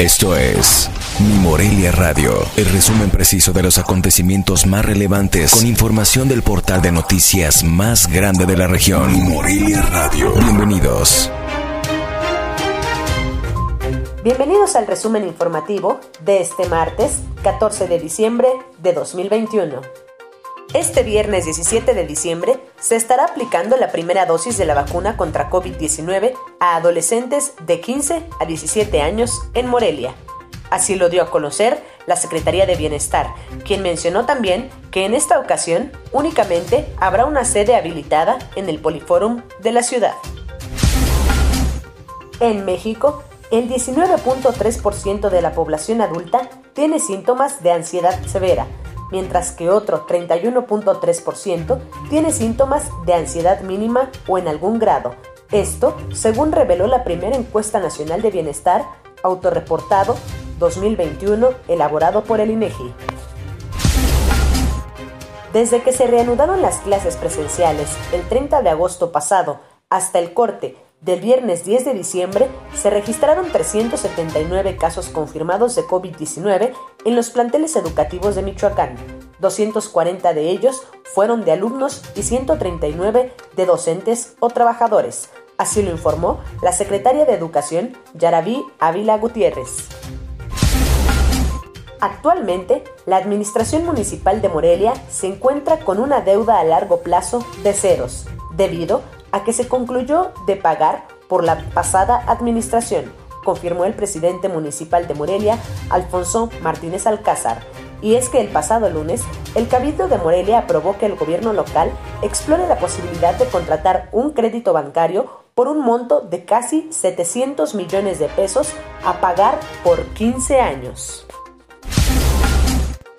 Esto es Mi Morelia Radio, el resumen preciso de los acontecimientos más relevantes con información del portal de noticias más grande de la región. Mi Morelia Radio. Bienvenidos. Bienvenidos al resumen informativo de este martes 14 de diciembre de 2021. Este viernes 17 de diciembre se estará aplicando la primera dosis de la vacuna contra COVID-19 a adolescentes de 15 a 17 años en Morelia. Así lo dio a conocer la Secretaría de Bienestar, quien mencionó también que en esta ocasión únicamente habrá una sede habilitada en el Poliforum de la ciudad. En México, el 19.3% de la población adulta tiene síntomas de ansiedad severa, mientras que otro 31.3% tiene síntomas de ansiedad mínima o en algún grado. Esto, según reveló la primera encuesta nacional de bienestar autorreportado 2021 elaborado por el INEGI. Desde que se reanudaron las clases presenciales el 30 de agosto pasado hasta el corte del viernes 10 de diciembre se registraron 379 casos confirmados de COVID-19 en los planteles educativos de Michoacán. 240 de ellos fueron de alumnos y 139 de docentes o trabajadores. Así lo informó la secretaria de Educación, Yaraví Ávila Gutiérrez. Actualmente, la Administración Municipal de Morelia se encuentra con una deuda a largo plazo de ceros, debido a que se concluyó de pagar por la pasada administración, confirmó el presidente municipal de Morelia, Alfonso Martínez Alcázar. Y es que el pasado lunes, el Cabildo de Morelia aprobó que el gobierno local explore la posibilidad de contratar un crédito bancario por un monto de casi 700 millones de pesos a pagar por 15 años.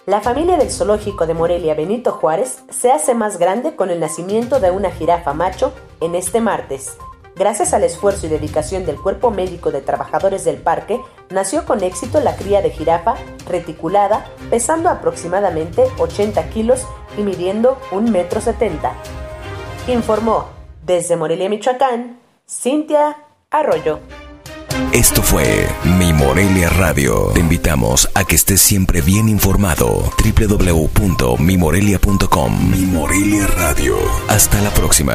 La familia del zoológico de Morelia Benito Juárez se hace más grande con el nacimiento de una jirafa macho en este martes. Gracias al esfuerzo y dedicación del cuerpo médico de trabajadores del parque, nació con éxito la cría de jirafa reticulada, pesando aproximadamente 80 kilos y midiendo 1,70 metro. Informó desde Morelia, Michoacán, Cintia Arroyo. Esto fue Mi Morelia Radio. Te invitamos a que estés siempre bien informado. www.mimorelia.com Mi Morelia Radio. Hasta la próxima.